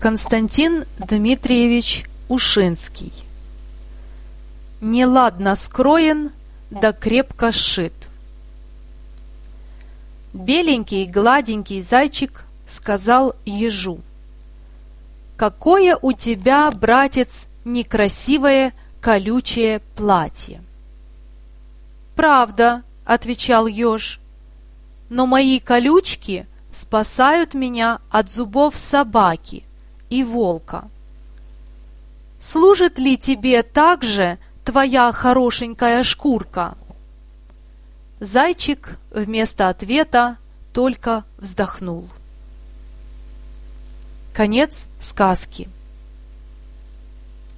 Константин Дмитриевич Ушинский Неладно скроен, да крепко сшит. Беленький гладенький зайчик сказал ежу. «Какое у тебя, братец, некрасивое колючее платье!» «Правда», — отвечал еж, — «но мои колючки спасают меня от зубов собаки и волка. Служит ли тебе также твоя хорошенькая шкурка?» Зайчик вместо ответа только вздохнул. Конец сказки.